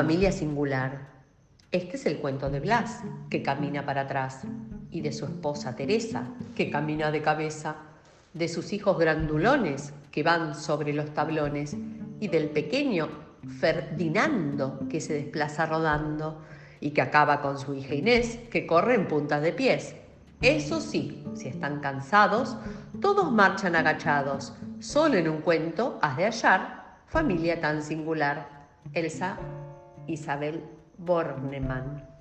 familia singular. Este es el cuento de Blas, que camina para atrás, y de su esposa Teresa, que camina de cabeza, de sus hijos grandulones, que van sobre los tablones, y del pequeño Ferdinando, que se desplaza rodando, y que acaba con su hija Inés, que corre en puntas de pies. Eso sí, si están cansados, todos marchan agachados. Solo en un cuento has de hallar familia tan singular. Elsa Isabel Bornemann.